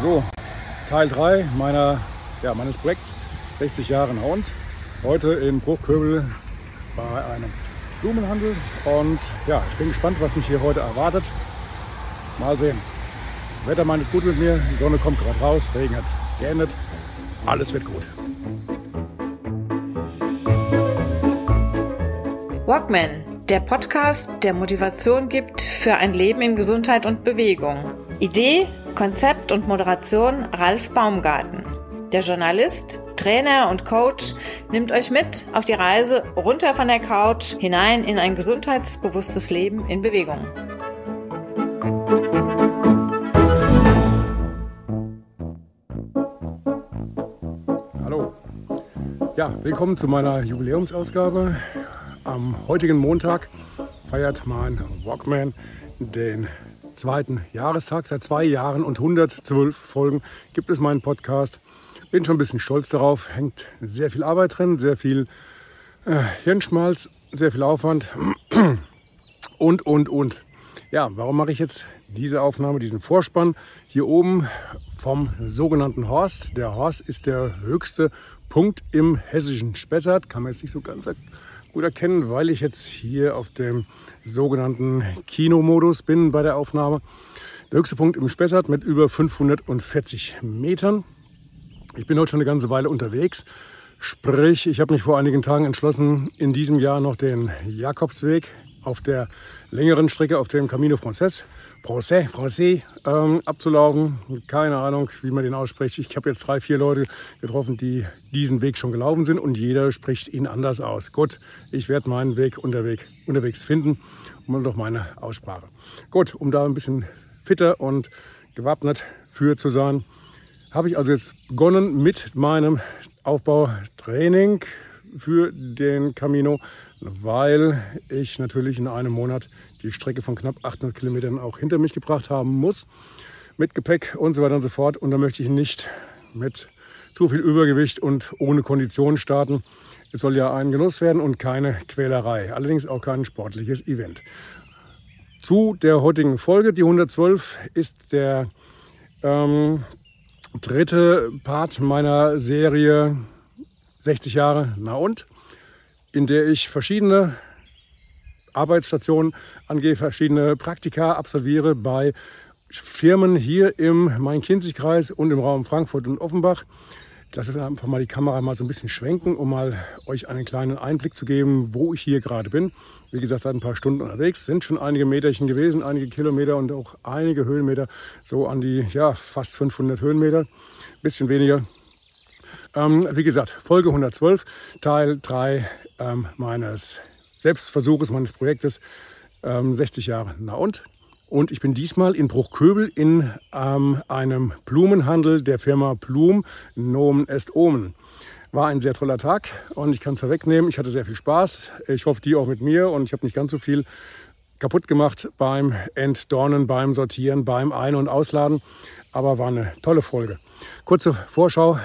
So, Teil 3 meiner, ja, meines Projekts 60 Jahre Hund. Heute in Bruchköbel bei einem Blumenhandel. Und ja, ich bin gespannt, was mich hier heute erwartet. Mal sehen. Wetter meint es gut mit mir. Die Sonne kommt gerade raus, Regen hat geendet. Alles wird gut. Walkman, der Podcast, der Motivation gibt für ein Leben in Gesundheit und Bewegung. Idee, Konzept und Moderation Ralf Baumgarten. Der Journalist, Trainer und Coach nimmt euch mit auf die Reise runter von der Couch hinein in ein gesundheitsbewusstes Leben in Bewegung. Hallo. Ja, willkommen zu meiner Jubiläumsausgabe. Am heutigen Montag feiert mein Walkman den zweiten Jahrestag. Seit zwei Jahren und 112 Folgen gibt es meinen Podcast. Bin schon ein bisschen stolz darauf. Hängt sehr viel Arbeit drin, sehr viel äh, Hirnschmalz, sehr viel Aufwand und, und, und. Ja, warum mache ich jetzt diese Aufnahme, diesen Vorspann hier oben vom sogenannten Horst? Der Horst ist der höchste Punkt im hessischen Spessart. Kann man jetzt nicht so ganz gut erkennen, weil ich jetzt hier auf dem sogenannten Kinomodus bin bei der Aufnahme. Der höchste Punkt im Spessart mit über 540 Metern. Ich bin heute schon eine ganze Weile unterwegs. Sprich, ich habe mich vor einigen Tagen entschlossen, in diesem Jahr noch den Jakobsweg auf der längeren Strecke auf dem Camino Frances Francais, Francais ähm, abzulaufen. Keine Ahnung, wie man den ausspricht. Ich habe jetzt drei, vier Leute getroffen, die diesen Weg schon gelaufen sind und jeder spricht ihn anders aus. Gut, ich werde meinen Weg unterwegs, unterwegs finden und doch meine Aussprache. Gut, um da ein bisschen fitter und gewappnet für zu sein, habe ich also jetzt begonnen mit meinem Aufbautraining für den Camino, weil ich natürlich in einem Monat die Strecke von knapp 800 Kilometern auch hinter mich gebracht haben muss, mit Gepäck und so weiter und so fort. Und da möchte ich nicht mit zu viel Übergewicht und ohne Kondition starten. Es soll ja ein Genuss werden und keine Quälerei, allerdings auch kein sportliches Event. Zu der heutigen Folge, die 112, ist der ähm, dritte Part meiner Serie 60 Jahre Na und, in der ich verschiedene Arbeitsstationen angehe, verschiedene Praktika absolviere bei Firmen hier im Main-Kinzig-Kreis und im Raum Frankfurt und Offenbach. Lasse jetzt einfach mal die Kamera mal so ein bisschen schwenken, um mal euch einen kleinen Einblick zu geben, wo ich hier gerade bin. Wie gesagt, seit ein paar Stunden unterwegs, sind schon einige Meterchen gewesen, einige Kilometer und auch einige Höhenmeter, so an die ja, fast 500 Höhenmeter, bisschen weniger. Ähm, wie gesagt, Folge 112, Teil 3 ähm, meines Selbstversuches, meines Projektes ähm, 60 Jahre. Na und? Und ich bin diesmal in Bruchköbel in ähm, einem Blumenhandel der Firma Blum, Nomen est Omen. War ein sehr toller Tag und ich kann es vorwegnehmen, ich hatte sehr viel Spaß. Ich hoffe, die auch mit mir und ich habe nicht ganz so viel kaputt gemacht beim Entdornen, beim Sortieren, beim Ein- und Ausladen. Aber war eine tolle Folge. Kurze Vorschau.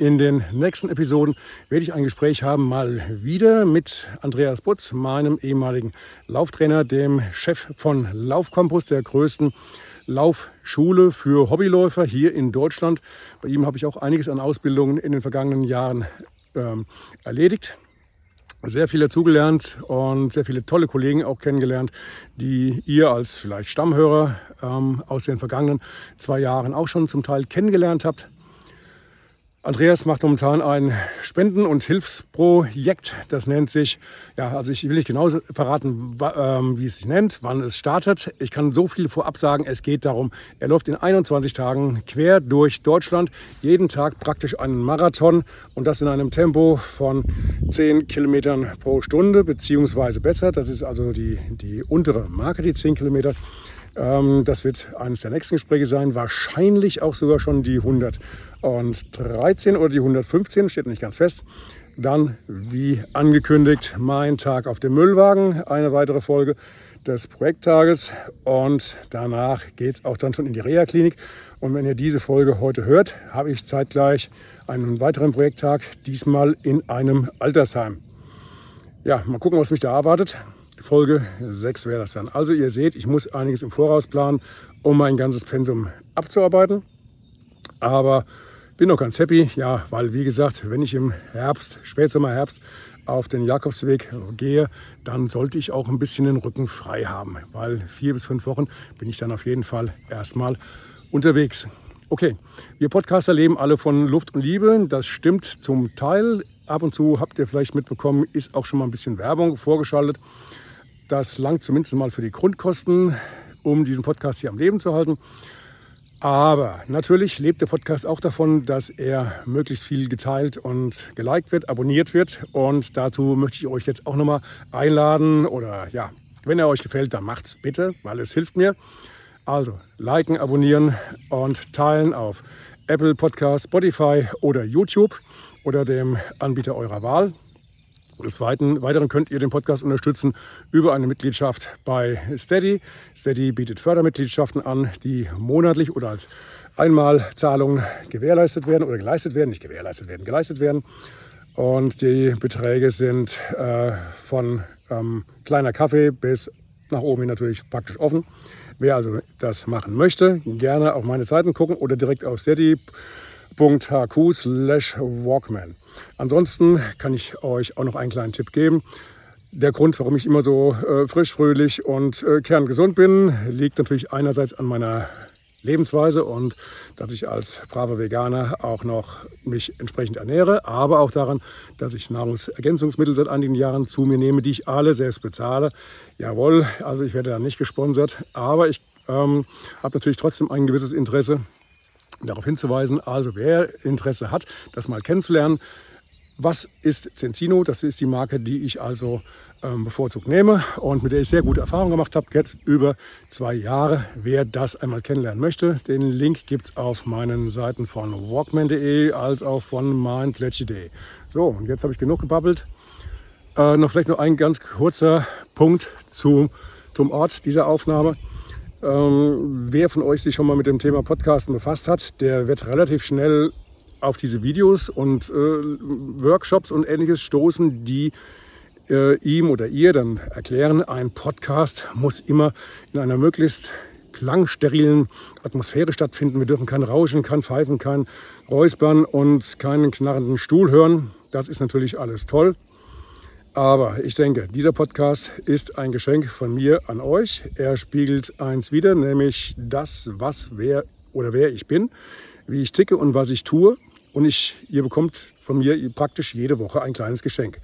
In den nächsten Episoden werde ich ein Gespräch haben, mal wieder mit Andreas Butz, meinem ehemaligen Lauftrainer, dem Chef von Laufkompass, der größten Laufschule für Hobbyläufer hier in Deutschland. Bei ihm habe ich auch einiges an Ausbildungen in den vergangenen Jahren ähm, erledigt. Sehr viel dazugelernt und sehr viele tolle Kollegen auch kennengelernt, die ihr als vielleicht Stammhörer ähm, aus den vergangenen zwei Jahren auch schon zum Teil kennengelernt habt. Andreas macht momentan ein Spenden- und Hilfsprojekt. Das nennt sich, ja, also ich will nicht genau verraten, ähm, wie es sich nennt, wann es startet. Ich kann so viel vorab sagen. Es geht darum, er läuft in 21 Tagen quer durch Deutschland, jeden Tag praktisch einen Marathon und das in einem Tempo von 10 Kilometern pro Stunde, beziehungsweise besser. Das ist also die, die untere Marke, die 10 Kilometer. Ähm, das wird eines der nächsten Gespräche sein. Wahrscheinlich auch sogar schon die 113 oder die 115, steht nicht ganz fest. Dann, wie angekündigt, mein Tag auf dem Müllwagen, eine weitere Folge des Projekttages. Und danach geht es auch dann schon in die Reha-Klinik. Und wenn ihr diese Folge heute hört, habe ich zeitgleich einen weiteren Projekttag, diesmal in einem Altersheim. Ja, mal gucken, was mich da erwartet. Folge 6 wäre das dann. Also ihr seht, ich muss einiges im Voraus planen, um mein ganzes Pensum abzuarbeiten. Aber bin noch ganz happy, ja, weil wie gesagt, wenn ich im Herbst, Spätsommer, Herbst auf den Jakobsweg gehe, dann sollte ich auch ein bisschen den Rücken frei haben, weil vier bis fünf Wochen bin ich dann auf jeden Fall erstmal unterwegs. Okay, wir Podcaster leben alle von Luft und Liebe. Das stimmt zum Teil. Ab und zu habt ihr vielleicht mitbekommen, ist auch schon mal ein bisschen Werbung vorgeschaltet. Das langt zumindest mal für die Grundkosten, um diesen Podcast hier am Leben zu halten. Aber natürlich lebt der Podcast auch davon, dass er möglichst viel geteilt und geliked wird, abonniert wird. Und dazu möchte ich euch jetzt auch nochmal einladen. Oder ja, wenn er euch gefällt, dann macht's bitte, weil es hilft mir. Also liken, abonnieren und teilen auf Apple Podcast, Spotify oder YouTube oder dem Anbieter eurer Wahl. Des Weiteren könnt ihr den Podcast unterstützen über eine Mitgliedschaft bei Steady. Steady bietet Fördermitgliedschaften an, die monatlich oder als Einmalzahlung gewährleistet werden oder geleistet werden, nicht gewährleistet werden, geleistet werden. Und die Beträge sind äh, von ähm, kleiner Kaffee bis nach oben hin natürlich praktisch offen. Wer also das machen möchte, gerne auf meine Seiten gucken oder direkt auf steady.hq slash walkman. Ansonsten kann ich euch auch noch einen kleinen Tipp geben. Der Grund, warum ich immer so äh, frisch, fröhlich und äh, kerngesund bin, liegt natürlich einerseits an meiner Lebensweise und dass ich als braver Veganer auch noch mich entsprechend ernähre, aber auch daran, dass ich Nahrungsergänzungsmittel seit einigen Jahren zu mir nehme, die ich alle selbst bezahle. Jawohl, also ich werde da nicht gesponsert, aber ich ähm, habe natürlich trotzdem ein gewisses Interesse darauf hinzuweisen, also wer Interesse hat, das mal kennenzulernen, was ist Cenzino? Das ist die Marke, die ich also ähm, bevorzugt nehme und mit der ich sehr gute Erfahrungen gemacht habe, jetzt über zwei Jahre. Wer das einmal kennenlernen möchte, den Link gibt es auf meinen Seiten von walkman.de als auch von mindpledge.de. So, und jetzt habe ich genug gebabbelt. Äh, noch vielleicht noch ein ganz kurzer Punkt zu, zum Ort dieser Aufnahme. Ähm, wer von euch sich schon mal mit dem Thema Podcasten befasst hat, der wird relativ schnell auf diese Videos und äh, Workshops und ähnliches stoßen, die äh, ihm oder ihr dann erklären, ein Podcast muss immer in einer möglichst klangsterilen Atmosphäre stattfinden. Wir dürfen kein Rauschen, kein Pfeifen, kein Räuspern und keinen knarrenden Stuhl hören. Das ist natürlich alles toll. Aber ich denke, dieser Podcast ist ein Geschenk von mir an euch. Er spiegelt eins wider, nämlich das, was, wer oder wer ich bin, wie ich ticke und was ich tue. Und ich, ihr bekommt von mir praktisch jede Woche ein kleines Geschenk.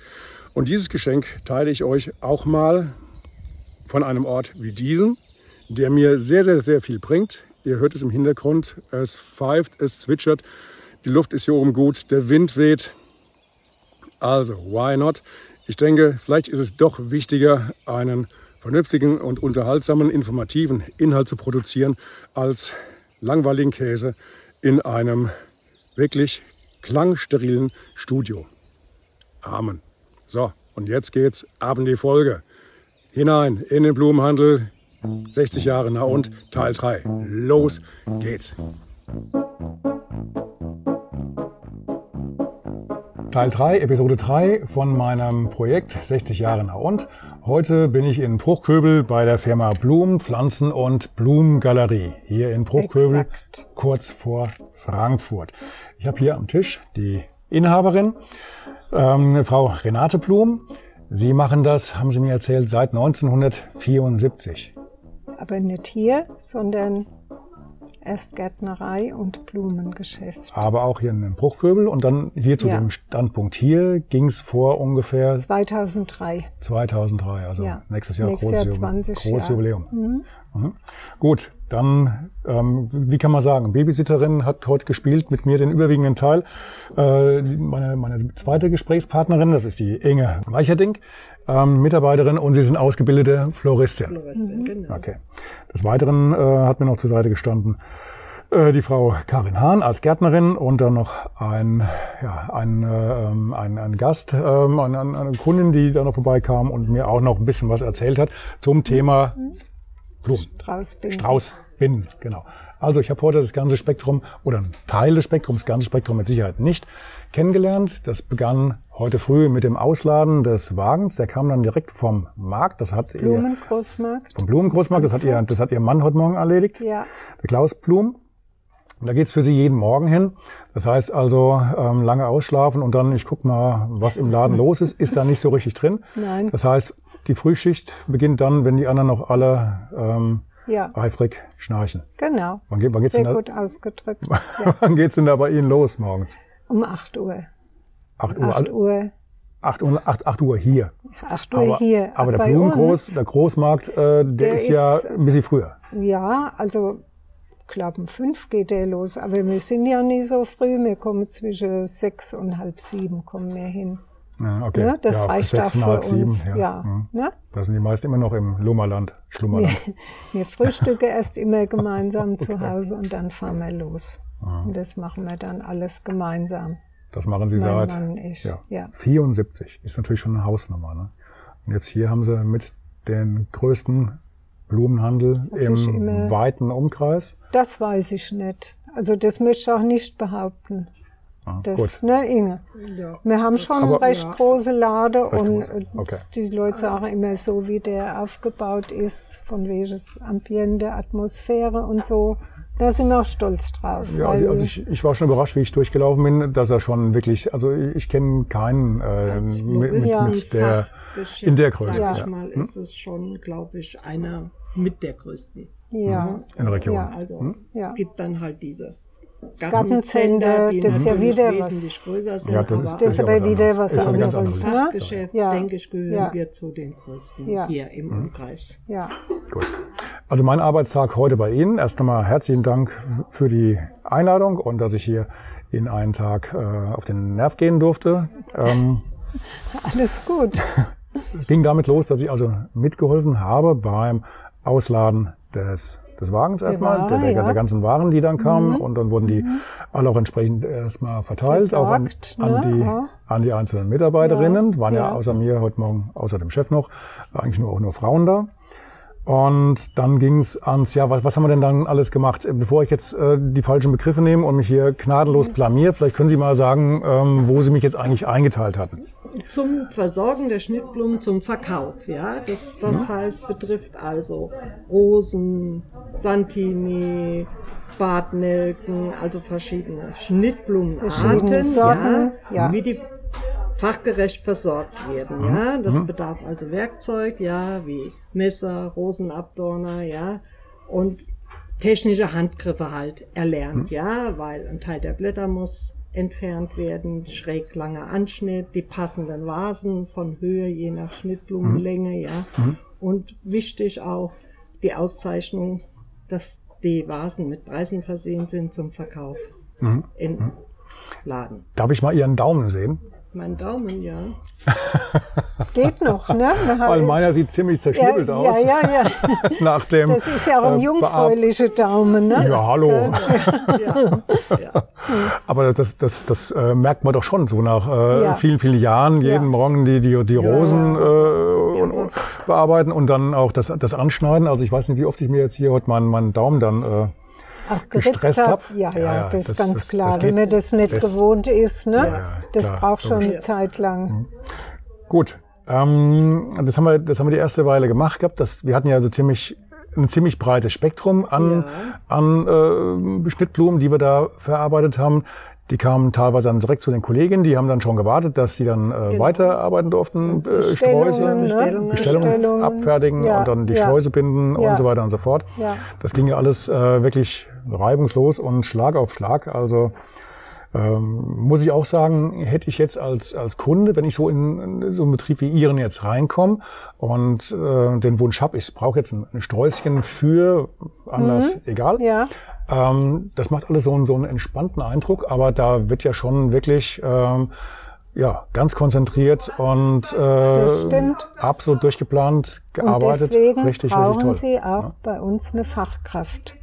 Und dieses Geschenk teile ich euch auch mal von einem Ort wie diesem, der mir sehr, sehr, sehr viel bringt. Ihr hört es im Hintergrund. Es pfeift, es zwitschert. Die Luft ist hier oben gut, der Wind weht. Also, why not? Ich denke, vielleicht ist es doch wichtiger, einen vernünftigen und unterhaltsamen, informativen Inhalt zu produzieren, als langweiligen Käse in einem wirklich klangsterilen Studio. Amen. So, und jetzt geht's ab in die Folge. Hinein in den Blumenhandel. 60 Jahre nach und Teil 3. Los geht's. Teil 3, Episode 3 von meinem Projekt 60 Jahre nach und. Heute bin ich in Bruchköbel bei der Firma Blumen, Pflanzen und Blumengalerie. Hier in Bruchköbel, Exakt. kurz vor Frankfurt. Ich habe hier am Tisch die Inhaberin, ähm, Frau Renate Blum. Sie machen das, haben Sie mir erzählt, seit 1974. Aber nicht hier, sondern erst Gärtnerei und Blumengeschäft. Aber auch hier in den Bruchköbel und dann hier zu ja. dem Standpunkt hier ging es vor ungefähr 2003. 2003, also ja. nächstes Jahr nächstes großes, Jahr 20 großes Jubiläum. Mhm. Mhm. Gut, dann, ähm, wie kann man sagen, Babysitterin hat heute gespielt mit mir den überwiegenden Teil. Äh, meine, meine zweite Gesprächspartnerin, das ist die Inge Weicherding, ähm, Mitarbeiterin und sie sind ausgebildete Floristin. Floristin, mhm. genau. Okay. Des Weiteren äh, hat mir noch zur Seite gestanden äh, die Frau Karin Hahn als Gärtnerin und dann noch ein, ja, ein, äh, ein, ein Gast, äh, eine, eine Kundin, die da noch vorbeikam und mir auch noch ein bisschen was erzählt hat zum Thema mhm. Blumen. Straußbinden. Straußbinden, genau. Also ich habe heute das ganze Spektrum oder ein Teil des Spektrums, das ganze Spektrum mit Sicherheit nicht kennengelernt. Das begann heute früh mit dem Ausladen des Wagens. Der kam dann direkt vom Markt. Das hat Blumengroßmarkt. Vom Blumengroßmarkt. Das hat ihr, das hat ihr Mann heute Morgen erledigt. Ja. Der Klaus Blum. Da geht's für Sie jeden Morgen hin. Das heißt also ähm, lange ausschlafen und dann, ich guck mal, was im Laden los ist, ist da nicht so richtig drin. Nein. Das heißt, die Frühschicht beginnt dann, wenn die anderen noch alle ähm, Ja, eifrig schnarchen. genau. Wann, geht, wann, geht's Sehr denn gut ausgedrückt. Ja. wann geht's denn da bei Ihnen los morgens? Um 8 Uhr. 8 Uhr, 8 also Uhr. 8 Uhr, 8, 8 Uhr hier. 8 Uhr Aber, hier. aber der Blumengroß, uns- der Großmarkt, äh, der, Der ist ja ist, ein bisschen früher. Ja, also glaube um fünf geht der los. Aber wir sind ja nie so früh. Wir kommen zwischen sechs und halb sieben kommen wir hin. Ja, okay. Ne? Das ja, reicht auch für sechseinhalb, uns. sieben, Ja. ja. Mhm. Ne? Da sind die meisten immer noch im Lummerland, Schlummerland. Wir frühstücken erst immer gemeinsam zu Hause und dann fahren wir los. Und das machen wir dann alles gemeinsam. Das machen sie Mein seit Mann und ich, Ja, ja. 74. Ist natürlich schon eine Hausnummer. Ne? Und jetzt hier haben sie mit den größten Blumenhandel Hat sich im immer- weiten Umkreis. Das weiß ich nicht. Also das möchte ich auch nicht behaupten. Ah, Das, gut. ne, Inge? Wir haben schon Aber- recht Ja. große Lade Recht und äh, okay. die Leute sagen immer so, wie der aufgebaut ist, von welches Ambiente, Atmosphäre und so. Da sind wir auch stolz drauf. Ja, also, also ich, ich war schon überrascht, wie ich durchgelaufen bin, dass er schon wirklich, also ich, ich kenne keinen äh, mit, mit, Ja. mit der in der Größe. Sag ich Ja. mal, ist es schon, glaube ich, einer mit der größten. ja, In der Region. Ja. Also Ja. es gibt dann halt diese Gartenzentren, die das ist ja wieder wesentlich größer sind. Ja, das ist- Das ist ja aber was wieder anderes. was Ist ja anderes. anderes. Ne? Fachgeschäft, Ja. denke ich, gehören Ja. wir zu den größten Ja. hier im Mhm. Umkreis. Ja, Gut. Also mein Arbeitstag heute bei Ihnen. Erst einmal herzlichen Dank für die Einladung und dass ich hier Ihnen einen Tag äh, auf den Nerv gehen durfte. Ähm, alles gut. es ging damit los, dass ich also mitgeholfen habe beim Ausladen des, des Wagens erstmal, Ware, der, der, ja. der ganzen Waren, die dann kamen. Und dann wurden die alle auch entsprechend erstmal verteilt, auch an, Versorgt, an, ne? die, Ja. an die einzelnen Mitarbeiterinnen. Waren ja, Ja. außer mir heute Morgen, außer dem Chef noch, eigentlich nur auch nur Frauen da. Und dann ging es ans, ja, was, was haben wir denn dann alles gemacht? Äh, Bevor ich jetzt äh, die falschen Begriffe nehme und mich hier gnadenlos blamier, vielleicht können Sie mal sagen, ähm, wo Sie mich jetzt eigentlich eingeteilt hatten. Zum Versorgen der Schnittblumen zum Verkauf, ja. Das, das heißt, betrifft also Rosen, Santini, Bartnelken, also verschiedene Schnittblumenarten, Verschiedene Sorten, ja. wie die fachgerecht versorgt werden, ja. Das bedarf also Werkzeug, ja, wie Messer, Rosenabdorner, ja. Und technische Handgriffe halt erlernt, ja, weil ein Teil der Blätter muss entfernt werden, schräg langer Anschnitt, die passenden Vasen von Höhe je nach Schnittblumenlänge, ja. Und wichtig auch die Auszeichnung, dass die Vasen mit Preisen versehen sind zum Verkauf in Laden. Darf ich mal Ihren Daumen sehen? Mein Daumen, ja. Geht noch, ne? Weil meiner sieht ziemlich ja, zerschnippelt ja, aus. ja, ja. Nach dem, Das ist ja auch ein äh, jungfräulicher Daumen, ne? Ja, hallo. ja. ja. Aber das, das, das äh, merkt man doch schon so nach äh, Ja. vielen, vielen Jahren, jeden Ja. Morgen die, die, die Rosen Äh, und, und bearbeiten und dann auch das, das Anschneiden. Also ich weiß nicht, wie oft ich mir jetzt hier heute meinen, meinen Daumen dann auch geritzt gestresst hab. hab. Ja, ja, Ja, das ist ganz das- klar. das Wenn man das nicht das- gewohnt ist, ne? ja, das klar, braucht schon eine Zeit lang. Gut, ähm, das haben wir, das haben wir die erste Weile gemacht gehabt. Das, wir hatten ja also ziemlich ein ziemlich breites Spektrum an, an äh, Schnittblumen, die wir da verarbeitet haben. Die kamen teilweise dann direkt zu den Kolleginnen, die haben dann schon gewartet, dass die dann äh, weiterarbeiten durften, äh, Bestellungen, Sträuße, ne? Bestellungen. Bestellungen Bestellungen. abfertigen Ja, und dann die ja. Schleuse binden Ja. und so weiter und so fort. Ja. Das ging ja alles äh, wirklich reibungslos und Schlag auf Schlag. Also ähm, muss ich auch sagen, hätte ich jetzt als, als Kunde, wenn ich so in, in so einen Betrieb wie Ihren jetzt reinkomme und äh, den Wunsch habe, ich brauche jetzt ein, ein Sträußchen für Anlass, egal. Mhm. Ja, Ähm, das macht alles so einen, so einen entspannten Eindruck, aber da wird ja schon wirklich ähm, ja, ganz konzentriert und äh, absolut durchgeplant und gearbeitet. deswegen richtig, brauchen richtig toll. Sie auch bei uns eine Fachkraft.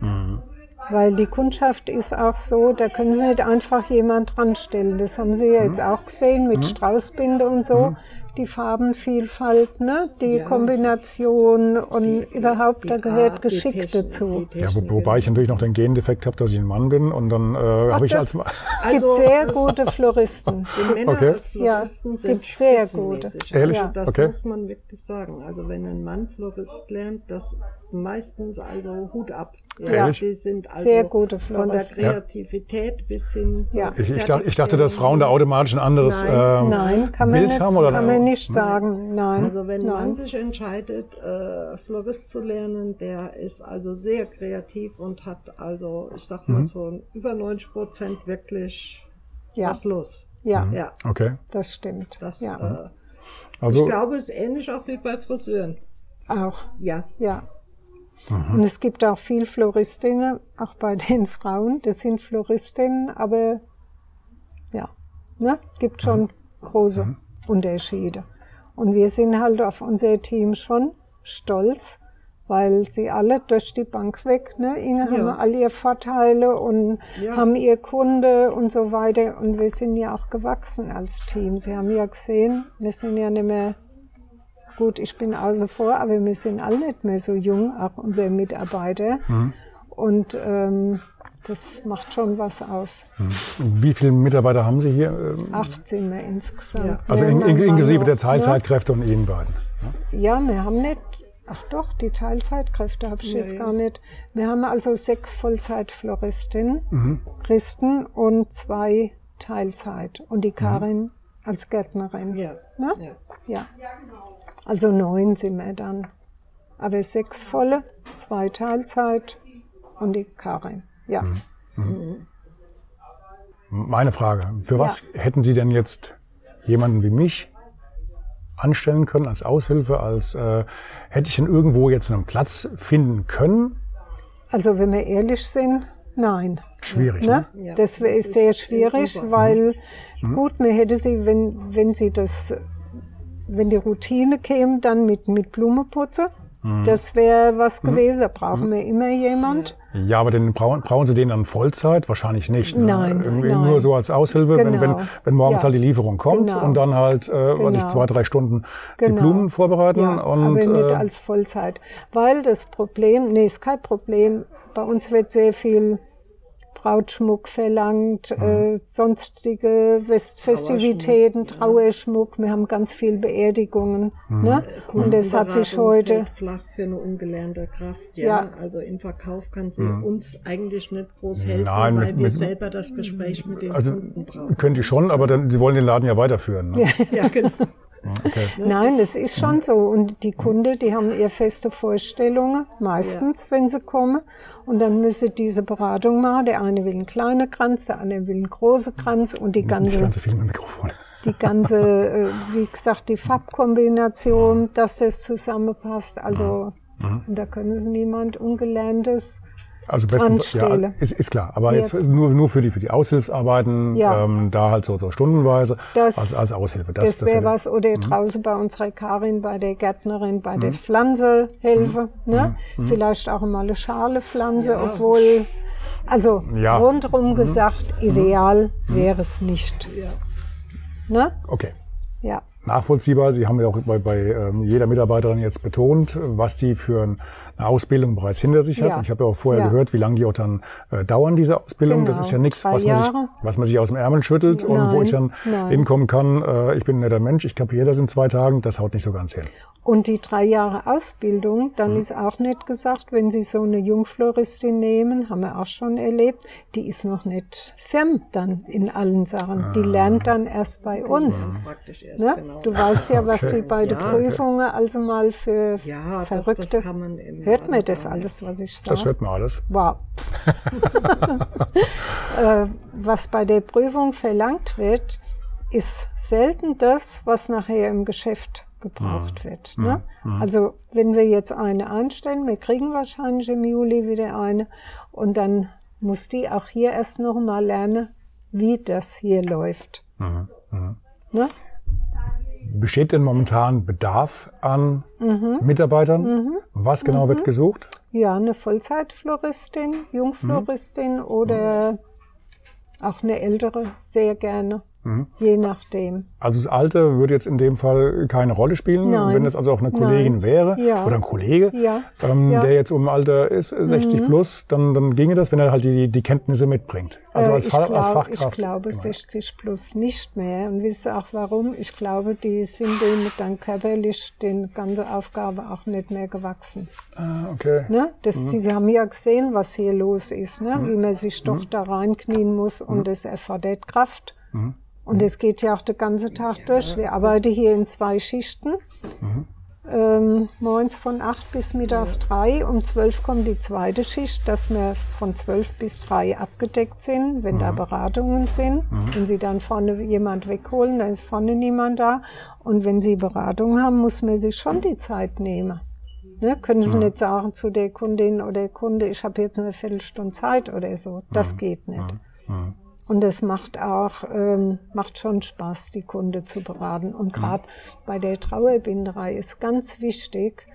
Weil die Kundschaft ist auch so, da können Sie nicht einfach jemand dran stellen. Das haben Sie ja jetzt auch gesehen mit Straußbinde und so. die Farbenvielfalt, ne? die Ja. Kombination und Die- überhaupt, die da gehört die Geschick Technik, dazu. die Ja, wo, wobei ich natürlich noch den Gendefekt habe, dass ich ein Mann bin und dann äh, habe ich als Mann. Es gibt Also, sehr gute Floristen. Die Männer Okay. als Floristen Ja, sind gibt sehr gute. Ehrlich? Also das Okay. muss man wirklich sagen. Also wenn ein Mann Florist lernt, das meistens also Hut ab. Ehrlich? Die sind also Sehr gute von der. Kreativität bis hin zur Ja. Ich, ich, dachte, ich dachte, dass Frauen da automatisch ein anderes Nein. ähm, Nein, kann man, Bild nicht, haben oder kann man nicht sagen. Nein. Also wenn man Nein. sich entscheidet, äh, Florist zu lernen, der ist also sehr kreativ und hat also, ich sag Mhm. mal so über 90 Prozent wirklich Ja. was los. Ja, Ja, Okay. das stimmt. das, ja, äh, Also ich glaube, es ist ähnlich auch wie bei Friseuren. auch. Ja, Ja. Mhm. Und es gibt auch viel Floristinnen, auch bei den Frauen. Das sind Floristinnen, aber ja, ne, gibt schon Mhm. große Unterschiede. Und wir sind halt auf unser Team schon stolz, weil sie alle durch die Bank weg, ne, Inge, haben Ja. all ihre Vorteile und Ja. haben ihr Kunde und so weiter. Und wir sind ja auch gewachsen als Team. Sie haben ja gesehen, wir sind ja nicht mehr Gut, ich bin außen vor, aber wir sind alle nicht mehr so jung, auch unsere Mitarbeiter. Mhm. Und ähm, das macht schon was aus. wie viele Mitarbeiter haben Sie hier? ähm, Acht sind wir insgesamt. Ja. Also in, in, inklusive der Teilzeitkräfte und Ihnen beiden. Ne? Ja, wir haben nicht. Ach doch, die Teilzeitkräfte habe ich Ja, jetzt ja. gar nicht. Wir haben also sechs Vollzeitfloristinnen, Mhm. Christen und zwei Teilzeit. Und die Karin als Gärtnerin. ja, Ne? ja. Ja. Also neun sind wir dann. Aber sechs volle, zwei Teilzeit und die Karin. Ja. Meine Frage, für was hätten Sie denn jetzt jemanden wie mich anstellen können als Aushilfe, als äh, hätte ich denn irgendwo jetzt einen Platz finden können? Also wenn wir ehrlich sind, nein. Schwierig, ne? Ne? Ja, das wär- das ist sehr schwierig, weil Mhm. gut, mir hätte sie, wenn, wenn sie das, wenn die Routine käme, dann mit, mit Blumeputze, Mhm. das wäre was gewesen. Da brauchen wir immer jemand. Ja, aber den brauchen, brauchen Sie den dann Vollzeit? Wahrscheinlich nicht. Ne? Nein, Irgendwie nein. nur so als Aushilfe, wenn, wenn, Genau. wenn morgens Ja. halt die Lieferung kommt Genau. und dann halt, äh, was ich, Genau. zwei, drei Stunden die Genau. Blumen vorbereiten Ja, und aber nicht äh, als Vollzeit. Weil das Problem, nee, ist kein Problem. Bei uns wird sehr viel Brautschmuck verlangt, Mhm. äh, sonstige West Festivitäten, Trauerschmuck. Wir haben ganz viel Beerdigungen. Mhm. Ne? Und das hat sich heute. flach für eine ungelernte Kraft. Ja, Ja. also im Verkauf kann sie uns eigentlich nicht groß helfen, Mhm. Nein, weil mit- wir mit- selber das Gespräch mit den also Kunden brauchen. können die schon, aber dann, sie wollen den Laden ja weiterführen. Ne? Ja, genau. Okay. Nein, das ist schon so. Und die Kunden, die haben eher feste Vorstellungen, meistens, wenn sie kommen. Und dann müssen diese Beratung machen. Der eine will einen kleinen Kranz, der andere will einen großen Kranz und die ganze ganz so viel mit dem Mikrofon. die ganze, äh, wie gesagt, die Farbkombination, dass das zusammenpasst. Also, und da können sie niemand Ungelerntes. Also besten ja, ist, ist klar. Aber Ja. jetzt nur, nur für die für die Aushilfsarbeiten, Ja. ähm, da halt so, so stundenweise Das- als, als Aushilfe. Das, wäre hätte- was. Oder draußen bei unserer Karin, bei der Gärtnerin, bei der Pflanze helfen. Ne? Vielleicht auch mal eine Schale Pflanze, Ja. obwohl, also Ja. rundrum gesagt, ideal wäre es nicht. Ja. Ne? Okay. Ja. Nachvollziehbar. Sie haben ja auch bei, bei ähm, jeder Mitarbeiterin jetzt betont, was die für ein- eine Ausbildung bereits hinter sich hat. Ja. Und ich habe ja auch vorher Ja. gehört, wie lange die auch dann äh, dauern, diese Ausbildung. Das Genau. ist ja nichts, Drei was man, sich, was man sich aus dem Ärmel schüttelt und wo Nein, ich dann nein. hinkommen kann, äh, ich bin ein netter Mensch, ich kapiere das in zwei Tagen, das haut nicht so ganz hin. Und die drei Jahre Ausbildung, dann ist auch nicht gesagt, wenn Sie so eine Jungfloristin nehmen, haben wir auch schon erlebt, die ist noch nicht firm dann in allen Sachen. Die lernt dann erst bei uns. Praktisch erst, Ne? genau. Du weißt ja, was Okay. die bei den Ja, Prüfungen also mal für Ja, das- Verrückte. das kann man im hört mir Alter- das alles, was ich sage? Das hört man alles. Wow. äh, was bei der Prüfung verlangt wird, ist selten das, was nachher im Geschäft gebraucht wird. Ne? Also wenn wir jetzt eine einstellen, wir kriegen wahrscheinlich im Juli wieder eine und dann muss die auch hier erst noch mal lernen, wie das hier läuft. Ne? Besteht denn momentan Bedarf an Mhm. Mitarbeitern? Was genau wird gesucht? Ja, eine Vollzeitfloristin, Jungfloristin oder auch eine ältere, sehr gerne. Je nachdem. Also das Alter würde jetzt in dem Fall keine Rolle spielen, Nein. wenn das also auch eine Kollegin Nein. wäre Ja. oder ein Kollege, Ja. Ähm, Ja. Mhm. der jetzt um Alter ist, 60 plus, dann, dann ginge das, wenn er halt die, die Kenntnisse mitbringt. Also Äh, als, ich, Fa als glaub, Fachkraft. ich glaube gemeint. 60 plus nicht mehr. Und wisst ihr auch warum? Ich glaube, die sind denen dann körperlich den ganze Aufgabe auch nicht mehr gewachsen. Ah, okay. Ne? Das, Mhm. Sie haben ja gesehen, was hier los ist, ne? wie man sich doch da reinknien muss Mhm. und das erfordert Kraft. Und es geht ja auch den ganzen Tag durch. Wir arbeiten hier in zwei Schichten. Mhm. Ähm, morgens von 8 bis mittags 3. Um 12 kommt die zweite Schicht, dass wir von 12 bis 3 abgedeckt sind, wenn da Mhm. Beratungen sind. Wenn Sie dann vorne jemand wegholen, dann ist vorne niemand da. Und wenn Sie Beratung haben, muss man sich schon die Zeit nehmen. Ne? Können Sie nicht sagen zu der Kundin oder Kunde, ich habe jetzt eine Viertelstunde Zeit oder so. Das geht nicht. Und es macht auch, ähm, macht schon Spaß, die Kunde zu beraten. Und gerade bei der Trauerbinderei ist ganz wichtig,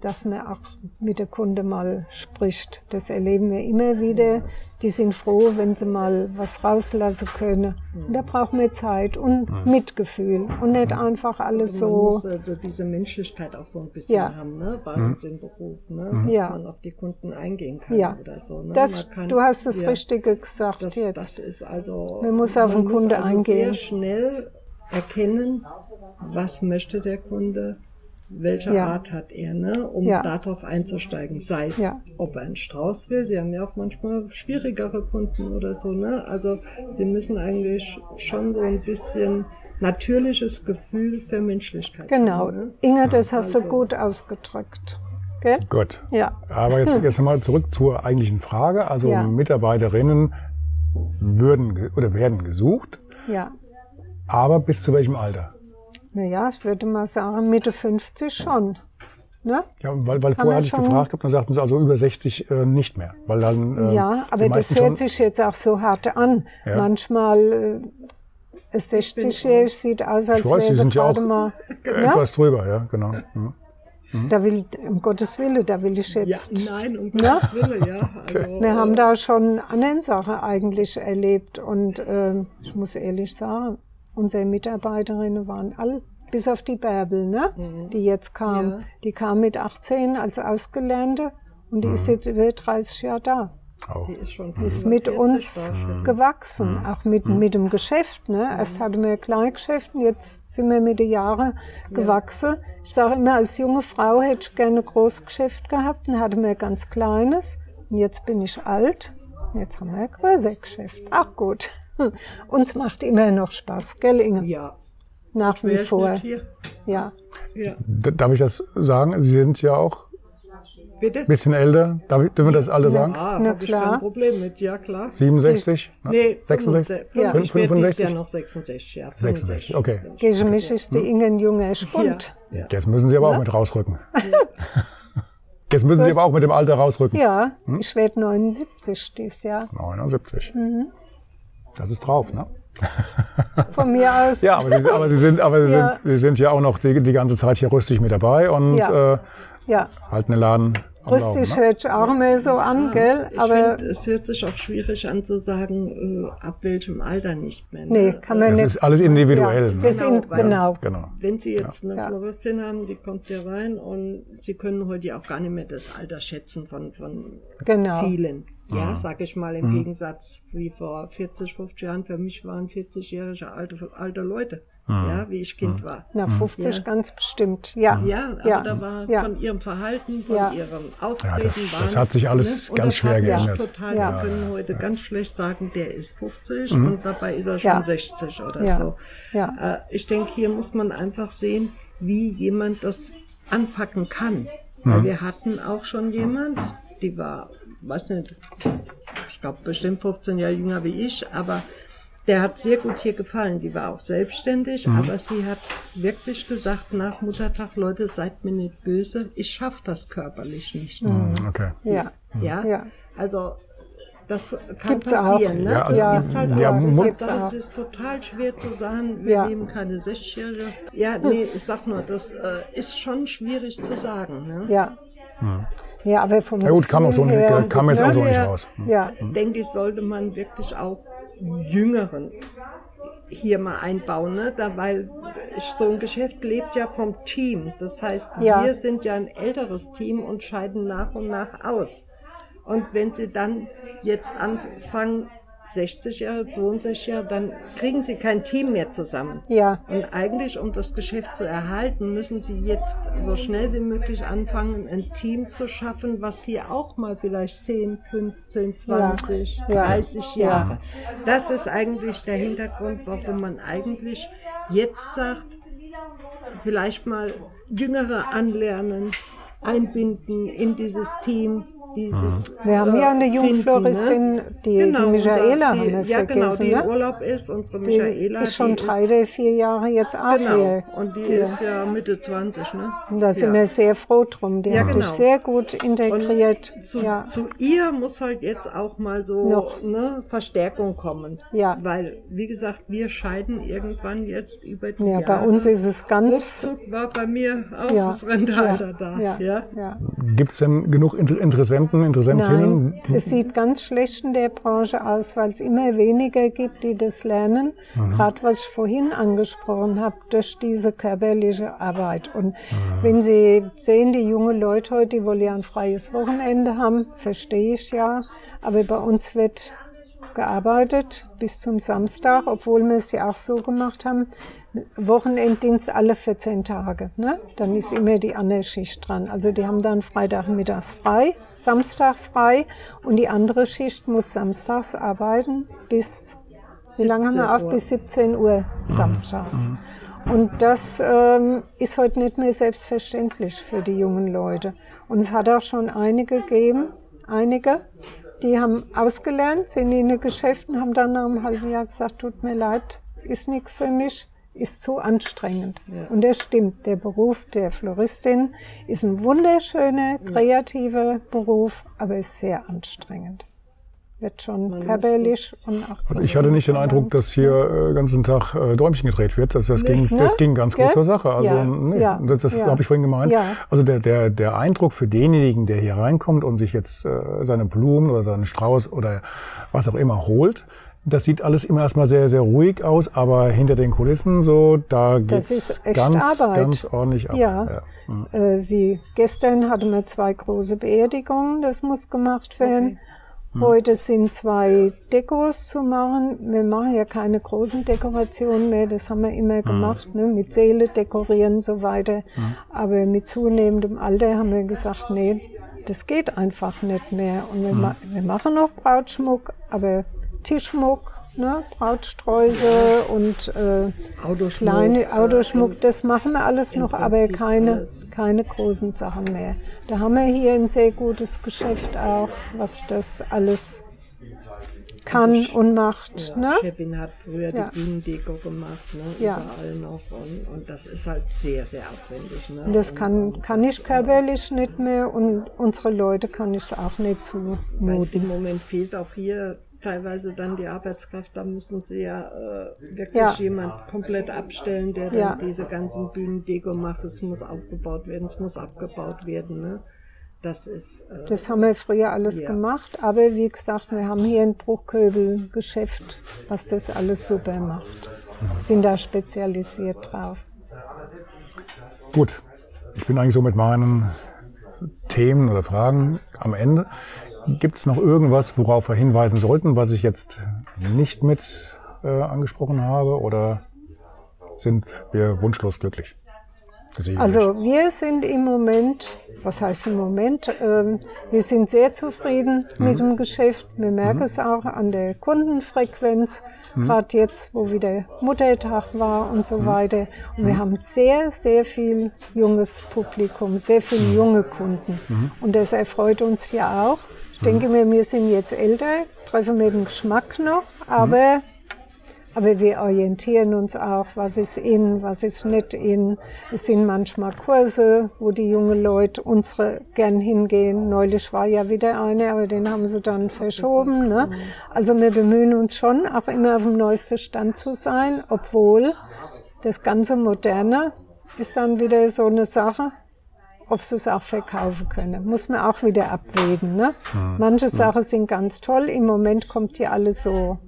dass man auch mit der Kunde mal spricht. Das erleben wir immer wieder. Die sind froh, wenn sie mal was rauslassen können. Und da braucht man Zeit und Mitgefühl und nicht einfach alles Man so. muss also diese Menschlichkeit auch so ein bisschen Ja. haben, ne? bei uns im Beruf, ne? dass Ja. man auf die Kunden eingehen kann Ja, oder so. Ne? das, Man kann- du hast es ja, Richtige gesagt Das, jetzt. das ist also. Man muss auf den muss Kunde also eingehen. Sehr schnell erkennen, was möchte der Kunde, welche Ja. Art hat er, ne? um Ja. darauf einzusteigen. Sei es, Ja. ob er einen Strauß will. Sie haben ja auch manchmal schwierigere Kunden oder so. Ne? Also sie müssen eigentlich schon so ein bisschen natürliches Gefühl für Menschlichkeit Genau. haben. Ne? Inge, das hast du Also- gut ausgedrückt. Gell? Gut. Ja. Aber jetzt, jetzt nochmal zurück zur eigentlichen Frage. Also Ja. Mitarbeiterinnen würden oder werden gesucht, Ja. aber bis zu welchem Alter? Naja, ich würde mal sagen, Mitte 50 schon. Ne? Ja, weil, weil Haben vorher hatte ich gefragt, gehabt, dann sagten sie also über 60 äh, nicht mehr. Weil dann, äh, ja, aber das hört sich jetzt auch so hart an. Ja. Manchmal äh, ein 60-jährig sieht aus, als wäre sie sind ja auch gerade mal. etwas drüber, ja, genau. Mhm. Da will, um Gottes Willen, da will ich Ja, jetzt. nein, um Ja? Gottes Willen, ja. Also, Wir haben da schon andere Sachen eigentlich erlebt und ähm, ich muss ehrlich sagen, unsere Mitarbeiterinnen waren all, bis auf die Bärbel, ne, die jetzt kam, Mhm. Ja. die kam mit 18 als Ausgelernte und die ist Mhm. jetzt über 30 Jahre da. Auch. Die ist schon Ist 45 mit uns gewachsen, auch mit, mit dem Geschäft. Ne? Erst hatten wir ein Kleingeschäft und jetzt sind wir mit den Jahren gewachsen. Ich sage immer, als junge Frau hätte ich gerne ein Großgeschäft gehabt und hatte mir ein ganz kleines. Und jetzt bin ich alt. und Jetzt haben wir ein größeres Geschäft. Auch gut. Uns macht immer noch Spaß, gell Inge? Ja. Nach wie vor. Ja. Ja. Darf ich das sagen? Sie sind ja auch Bitte? ein bisschen älter. Darf ich, dürfen wir das alle sagen? Ah, Na habe ich klar. kein Problem mit, ja klar. 67? Nee, 66? 65. Ja. Ich werde dieses 65? Jahr noch 66, ja. 66, okay. Gegen mich ist die Inge ein junger Spund. Ja. Jetzt müssen Sie aber auch mit rausrücken. Jetzt müssen Sie aber auch mit dem Alter rausrücken. Ja, Hm? ich werde 79 dieses Jahr. 79. Mhm. Das ist drauf, ne? Von mir aus. Ja, aber Sie, aber Sie sind, aber Sie, Ja. sind, Sie sind ja auch noch die, die ganze Zeit hier rüstig mit dabei und Ja. äh, ja. halten den Laden. Rüstig Ne? hört sich auch immer so an, gell? Ich Aber finde, es hört sich auch schwierig an zu sagen, äh, ab welchem Alter nicht mehr. ne? nee, kann man Das nicht. ist alles individuell. ja, ne? das Genau, genau. Genau. Wenn Sie jetzt eine. Floristin haben, die kommt hier rein und Sie können heute ja auch gar nicht mehr das Alter schätzen von, von Genau. vielen. Ja, sag ich mal, im Mhm. Gegensatz wie vor 40, 50 Jahren. Für mich waren 40-jährige alte, alte Leute, Mhm. ja, wie ich Kind war. Na, 50 Ja. ganz bestimmt. Ja. Ja, aber Ja. da war Ja. von ihrem Verhalten, von Ja. ihrem Auftreten. Ja, das- das hat sich alles Und ganz das schwer hat sich geändert. Total, Ja. Sie können heute ganz schlecht sagen, der ist 50 Mhm. und dabei ist er schon Ja. 60 oder Ja. so. Ja. Äh, ich denke, hier muss man einfach sehen, wie jemand das anpacken kann. Mhm. Weil wir hatten auch schon jemand, die war, weiß nicht, ich glaube bestimmt 15 Jahre jünger wie ich, aber der hat sehr gut hier gefallen. Die war auch selbstständig, Mhm. aber sie hat wirklich gesagt nach Muttertag, Leute, seid mir nicht böse, ich schaffe das körperlich nicht. Mhm, Okay. Ja. Ja? Ja. also das kann Gibt's auch. passieren. Ne? Ja, also- das gibt's halt ja, auch. sage ich, auch. es ist total schwer zu sagen, wir Ja. nehmen keine 60-Jährige. Ja, nee, ich sag nur, das äh, ist schon schwierig zu sagen. Ne? Ja. Ja, aber vom Ja gut, kam, auch so, Gefühl her- kam jetzt auch so nicht Ja. raus. Ja. denke ich, sollte man wirklich auch Jüngeren hier mal einbauen, ne? da, weil so ein Geschäft lebt ja vom Team. Das heißt, Ja. wir sind ja ein älteres Team und scheiden nach und nach aus. Und wenn sie dann jetzt anfangen, 60 Jahre, 62 Jahre, dann kriegen sie kein Team mehr zusammen. Ja, Und eigentlich, um das Geschäft zu erhalten, müssen sie jetzt so schnell wie möglich anfangen, ein Team zu schaffen, was hier auch mal vielleicht 10, 15, 20, Ja. 30 Ja. Jahre. Das ist eigentlich der Hintergrund, warum man eigentlich jetzt sagt, vielleicht mal Jüngere anlernen, einbinden in dieses Team. Dieses, Wir haben ja eine äh, Jungfloristin, finden, die- die Genau, Michaela unser- haben wir Ja, genau, vergessen, die ne? im Urlaub ist, unsere die Michaela. ist schon die drei oder vier Jahre jetzt auch Genau, hier. und die hier. ist ja Mitte 20, ne? Und da sind ja. wir sehr froh drum. Die Ja, hat genau. sich sehr gut integriert. Und zu, ja. zu ihr muss halt jetzt auch mal so Noch. ne, Verstärkung kommen. Ja. Weil, wie gesagt, wir scheiden irgendwann jetzt über die ja, Jahre. bei uns ist es ganz. Ruckzuck war bei mir auch Ja, das Rentalter da. ja, Ja. ja. Gibt es denn genug Inter Interessenten, Interessentinnen? Nein, es sieht ganz schlecht in der Branche aus, weil es immer weniger gibt, die das lernen. Gerade was ich vorhin angesprochen habe, durch diese körperliche Arbeit. Und wenn Sie sehen, die jungen Leute heute, die wollen ja ein freies Wochenende haben, verstehe ich ja. Aber bei uns wird gearbeitet bis zum Samstag, obwohl wir es ja auch so gemacht haben. Wochenenddienst alle 14 Tage. Ne? Dann ist immer die andere Schicht dran. Also die haben dann Freitagmittags frei, Samstag frei und die andere Schicht muss samstags arbeiten bis, wie lange haben wir 17 auf? Uhr. Bis 17 Uhr samstags. Und das ähm, ist heute nicht mehr selbstverständlich für die jungen Leute. Und es hat auch schon einige gegeben, einige, die haben ausgelernt, sind in den Geschäften, haben dann nach einem halben Jahr gesagt, tut mir leid, ist nichts für mich, ist zu anstrengend. Und das stimmt. Der Beruf der Floristin ist ein wunderschöner, kreativer Beruf, aber ist sehr anstrengend. Wird schon muss körperlich und auch so. Also ich hatte nicht den Eindruck, dass hier äh, den ganzen Tag äh, Däumchen gedreht wird. Das, das, ging, ne? das ging ganz gut Gell? zur Sache. Also Ja, nee, ja, das, das ja. habe ich vorhin gemeint. Ja. Also der, der, der Eindruck für denjenigen, der hier reinkommt und sich jetzt äh, seine Blumen oder seinen Strauß oder was auch immer holt, das sieht alles immer erstmal sehr, sehr ruhig aus, aber hinter den Kulissen so, da ist echt ganz, Arbeit. ganz ordentlich ab. Ja. Äh, wie gestern hatten wir zwei große Beerdigungen, das muss gemacht werden. Heute sind zwei Dekos zu machen. Wir machen ja keine großen Dekorationen mehr, das haben wir immer gemacht, ne? mit Seele dekorieren und so weiter. Aber mit zunehmendem Alter haben wir gesagt, nee, das geht einfach nicht mehr. Und wir, ma wir machen noch Brautschmuck, aber Tischschmuck, ne? Brautsträuße und äh, Autoschmuck, kleine äh, Autoschmuck, das machen wir alles noch, aber Prinzip keine, alles. keine großen Sachen mehr. Da haben wir hier ein sehr gutes Geschäft auch, was das alles kann und macht. Ja, Ne? Chefin hat früher Ja. die Bühnendeko gemacht, ne? Ja. überall noch. Und, und das ist halt sehr, sehr aufwendig. Ne? Das Und- kann, und kann ich körperlich nicht mehr und unsere Leute kann ich auch nicht Weil zumuten. im Moment fehlt auch hier teilweise dann die Arbeitskraft. Da müssen sie ja äh, wirklich Ja. jemand komplett abstellen, der dann Ja. diese ganzen Bühnendeko macht. Es muss aufgebaut werden, es muss abgebaut werden. Ne? Das ist äh, Das haben wir früher alles Ja. gemacht, aber wie gesagt, wir haben hier ein Bruchköbelgeschäft, was das alles super macht. Sind da spezialisiert drauf. Gut, ich bin eigentlich so mit meinen Themen oder Fragen am Ende. Gibt es noch irgendwas, worauf wir hinweisen sollten, was ich jetzt nicht mit äh, angesprochen habe? Oder sind wir wunschlos glücklich? Also wir sind im Moment, was heißt im Moment, ähm, wir sind sehr zufrieden mit dem Geschäft. Wir merken es auch an der Kundenfrequenz, gerade jetzt, wo wieder Muttertag war und so weiter. Und wir haben sehr, sehr viel junges Publikum, sehr viele junge Kunden. Und das erfreut uns ja auch. Ich denke mir, wir sind jetzt älter, treffen wir den Geschmack noch, aber aber wir orientieren uns auch, was ist in, was ist nicht in. Es sind manchmal Kurse, wo die jungen Leute unsere gern hingehen. Neulich war ja wieder eine, aber den haben sie dann verschoben. Ne? Also wir bemühen uns schon, auch immer auf dem neuesten Stand zu sein, obwohl das ganze Moderne ist dann wieder so eine Sache, ob sie es auch verkaufen können. Muss man auch wieder abwägen. Ne? Manche Sachen sind ganz toll. Im Moment kommt hier alles so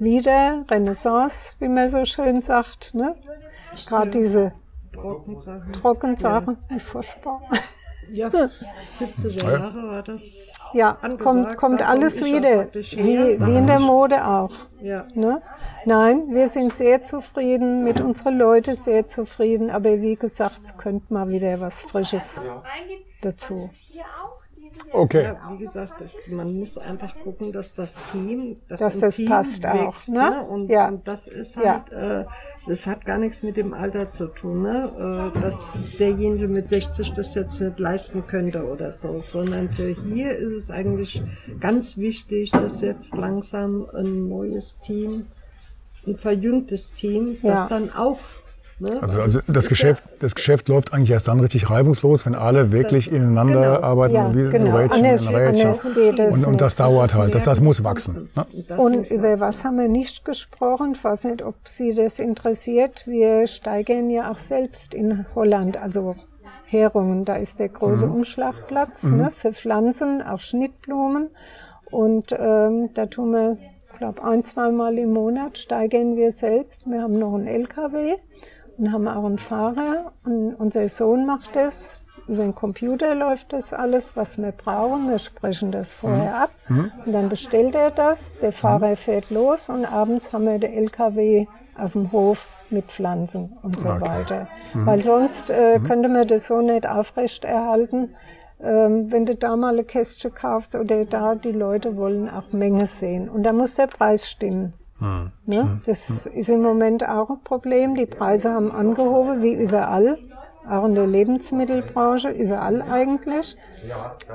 wieder Renaissance, wie man so schön sagt. Ne? Gerade diese Trockensachen. Trockensachen, wie furchtbar. Ja, 70er Jahre war das. Ja, angesagt. kommt, kommt alles wieder, wie, wie in der Mode auch. Ja. Ne? Nein, wir sind sehr zufrieden, mit unseren Leuten sehr zufrieden, aber wie gesagt, es könnte mal wieder was Frisches dazu. Okay. Ja, wie gesagt, man muss einfach gucken, dass das Team, dass, das Team passt auch, wächst, ne? Und, Ja. und das ist Ja. halt, äh, es hat gar nichts mit dem Alter zu tun, ne? Äh, dass derjenige mit 60 das jetzt nicht leisten könnte oder so, sondern für hier ist es eigentlich ganz wichtig, dass jetzt langsam ein neues Team, ein verjüngtes Team, Ja. das dann auch Ne? Also, also das, Geschäft, das Geschäft läuft eigentlich erst dann richtig reibungslos, wenn alle wirklich Das- ineinander genau. arbeiten, Ja, wie genau. so Rädchen Anders- in Rädchen. anders geht es Und, und das dauert halt, das, das muss wachsen. Ne? Und über was haben wir nicht gesprochen? Ich weiß nicht, ob Sie das interessiert. Wir steigern ja auch selbst in Holland, also Heringen. Da ist der große Umschlagplatz ne, für Pflanzen, auch Schnittblumen. Und ähm, da tun wir, glaube ein, zweimal im Monat steigern wir selbst. Wir haben noch einen LKW und haben auch einen Fahrer. Und unser Sohn macht das. Über den Computer läuft das alles, was wir brauchen. Wir sprechen das vorher ab. Und dann bestellt er das. Der Fahrer fährt los und abends haben wir den LKW auf dem Hof mit Pflanzen und so Okay. weiter. Weil sonst äh, könnte man das so nicht aufrechterhalten. Ähm, wenn du da mal ein Kästchen kaufst oder da, die Leute wollen auch Menge sehen. Und da muss der Preis stimmen. Ne? Das ist im Moment auch ein Problem. Die Preise haben angehoben, wie überall, auch in der Lebensmittelbranche, überall eigentlich.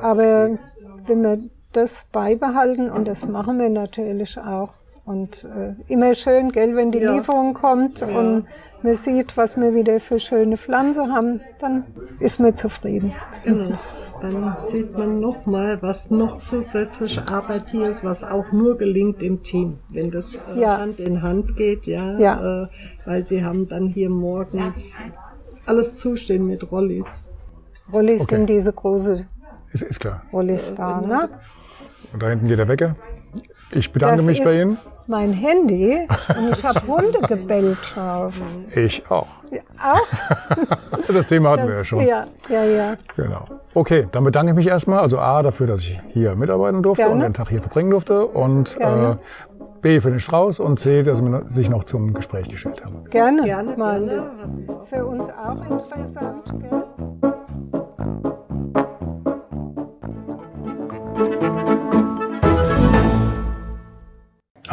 Aber wenn wir das beibehalten, und das machen wir natürlich auch, und äh, immer schön, gell, wenn die Ja. Lieferung kommt und man sieht, was wir wieder für schöne Pflanzen haben, dann ist man zufrieden. Genau. Dann sieht man nochmal, was noch zusätzliche Arbeit hier ist, was auch nur gelingt im Team, wenn das äh, Ja. Hand in Hand geht, ja, Ja. Äh, weil sie haben dann hier morgens alles zustehen mit Rollis. Rollis Okay. sind diese große Ist, ist klar. Rollis da, ne? Und da hinten geht der Wecker. Ich bedanke Das mich ist bei Ihnen. mein Handy und ich habe Hundegebell drauf. Ich auch. Ja, auch? Das Thema hatten wir ja Das, schon. ja, ja, ja. Genau. Okay, dann bedanke ich mich erstmal. Also A, dafür, dass ich hier mitarbeiten durfte Gerne. und den Tag hier verbringen durfte. Und äh. B für den Strauß und C, dass Sie sich noch zum Gespräch gestellt haben. Gerne. Gerne, mal. gerne. Das ist für uns auch interessant. Gell?